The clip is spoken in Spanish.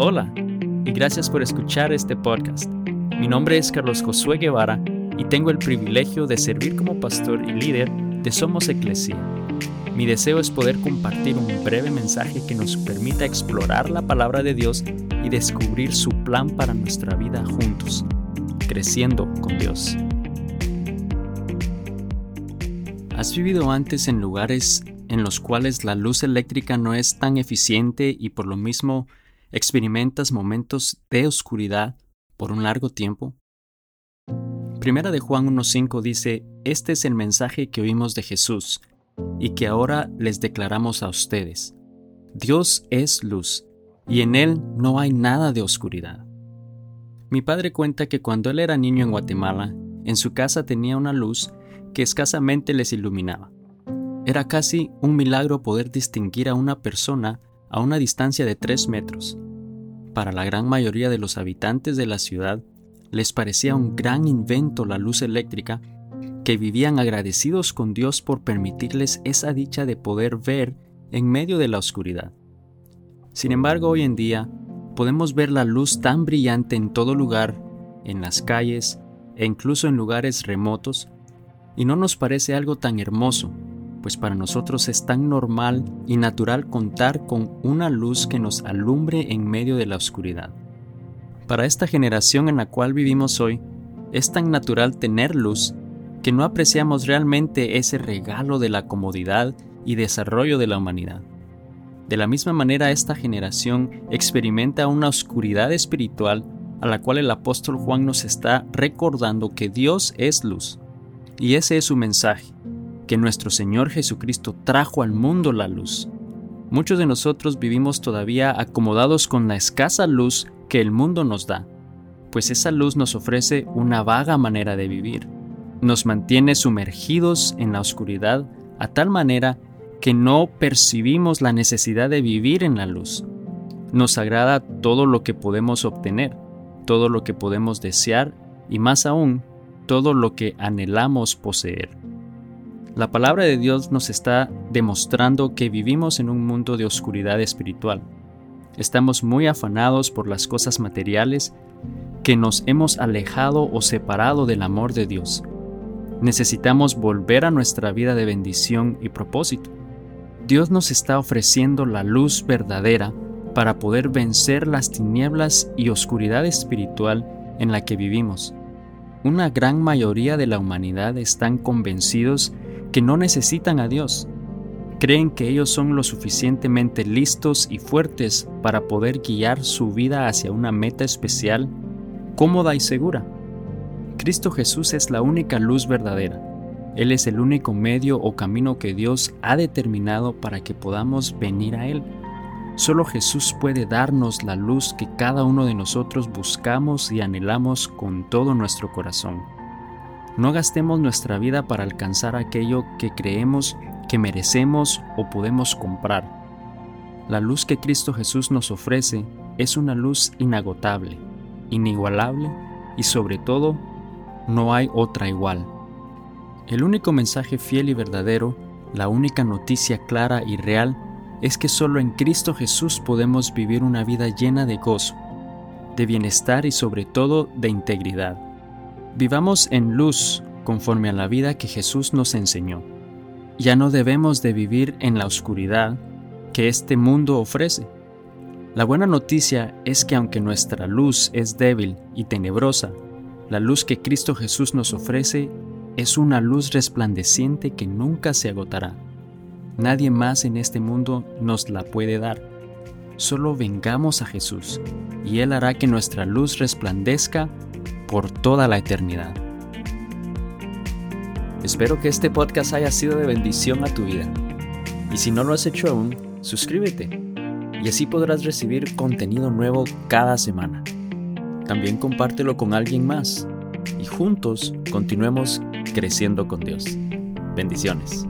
Hola y gracias por escuchar este podcast. Mi nombre es Carlos Josué Guevara y tengo el privilegio de servir como pastor y líder de Somos Eclesia. Mi deseo es poder compartir un breve mensaje que nos permita explorar la palabra de Dios y descubrir su plan para nuestra vida juntos, creciendo con Dios. ¿Has vivido antes en lugares en los cuales la luz eléctrica no es tan eficiente y por lo mismo experimentas momentos de oscuridad por un largo tiempo? Primera de Juan 1.5 dice, Este es el mensaje que oímos de Jesús y que ahora les declaramos a ustedes. Dios es luz y en Él no hay nada de oscuridad. Mi padre cuenta que cuando él era niño en Guatemala, en su casa tenía una luz que escasamente les iluminaba. Era casi un milagro poder distinguir a una persona a una distancia de tres metros. Para la gran mayoría de los habitantes de la ciudad, les parecía un gran invento la luz eléctrica, que vivían agradecidos con Dios por permitirles esa dicha de poder ver en medio de la oscuridad. Sin embargo, hoy en día podemos ver la luz tan brillante en todo lugar, en las calles e incluso en lugares remotos, y no nos parece algo tan hermoso pues para nosotros es tan normal y natural contar con una luz que nos alumbre en medio de la oscuridad. Para esta generación en la cual vivimos hoy, es tan natural tener luz que no apreciamos realmente ese regalo de la comodidad y desarrollo de la humanidad. De la misma manera, esta generación experimenta una oscuridad espiritual a la cual el apóstol Juan nos está recordando que Dios es luz. Y ese es su mensaje, que nuestro Señor Jesucristo trajo al mundo la luz. Muchos de nosotros vivimos todavía acomodados con la escasa luz que el mundo nos da, pues esa luz nos ofrece una vaga manera de vivir. Nos mantiene sumergidos en la oscuridad a tal manera que no percibimos la necesidad de vivir en la luz. Nos agrada todo lo que podemos obtener, todo lo que podemos desear y más aún, todo lo que anhelamos poseer. La palabra de Dios nos está demostrando que vivimos en un mundo de oscuridad espiritual. Estamos muy afanados por las cosas materiales que nos hemos alejado o separado del amor de Dios. Necesitamos volver a nuestra vida de bendición y propósito. Dios nos está ofreciendo la luz verdadera para poder vencer las tinieblas y oscuridad espiritual en la que vivimos. Una gran mayoría de la humanidad están convencidos que no necesitan a Dios. Creen que ellos son lo suficientemente listos y fuertes para poder guiar su vida hacia una meta especial, cómoda y segura. Cristo Jesús es la única luz verdadera. Él es el único medio o camino que Dios ha determinado para que podamos venir a Él. Solo Jesús puede darnos la luz que cada uno de nosotros buscamos y anhelamos con todo nuestro corazón. No gastemos nuestra vida para alcanzar aquello que creemos que merecemos o podemos comprar. La luz que Cristo Jesús nos ofrece es una luz inagotable, inigualable y sobre todo no hay otra igual. El único mensaje fiel y verdadero, la única noticia clara y real, es que solo en Cristo Jesús podemos vivir una vida llena de gozo, de bienestar y sobre todo de integridad. Vivamos en luz conforme a la vida que Jesús nos enseñó. Ya no debemos de vivir en la oscuridad que este mundo ofrece. La buena noticia es que aunque nuestra luz es débil y tenebrosa, la luz que Cristo Jesús nos ofrece es una luz resplandeciente que nunca se agotará. Nadie más en este mundo nos la puede dar. Solo vengamos a Jesús y Él hará que nuestra luz resplandezca por toda la eternidad. Espero que este podcast haya sido de bendición a tu vida. Y si no lo has hecho aún, suscríbete y así podrás recibir contenido nuevo cada semana. También compártelo con alguien más y juntos continuemos creciendo con Dios. Bendiciones.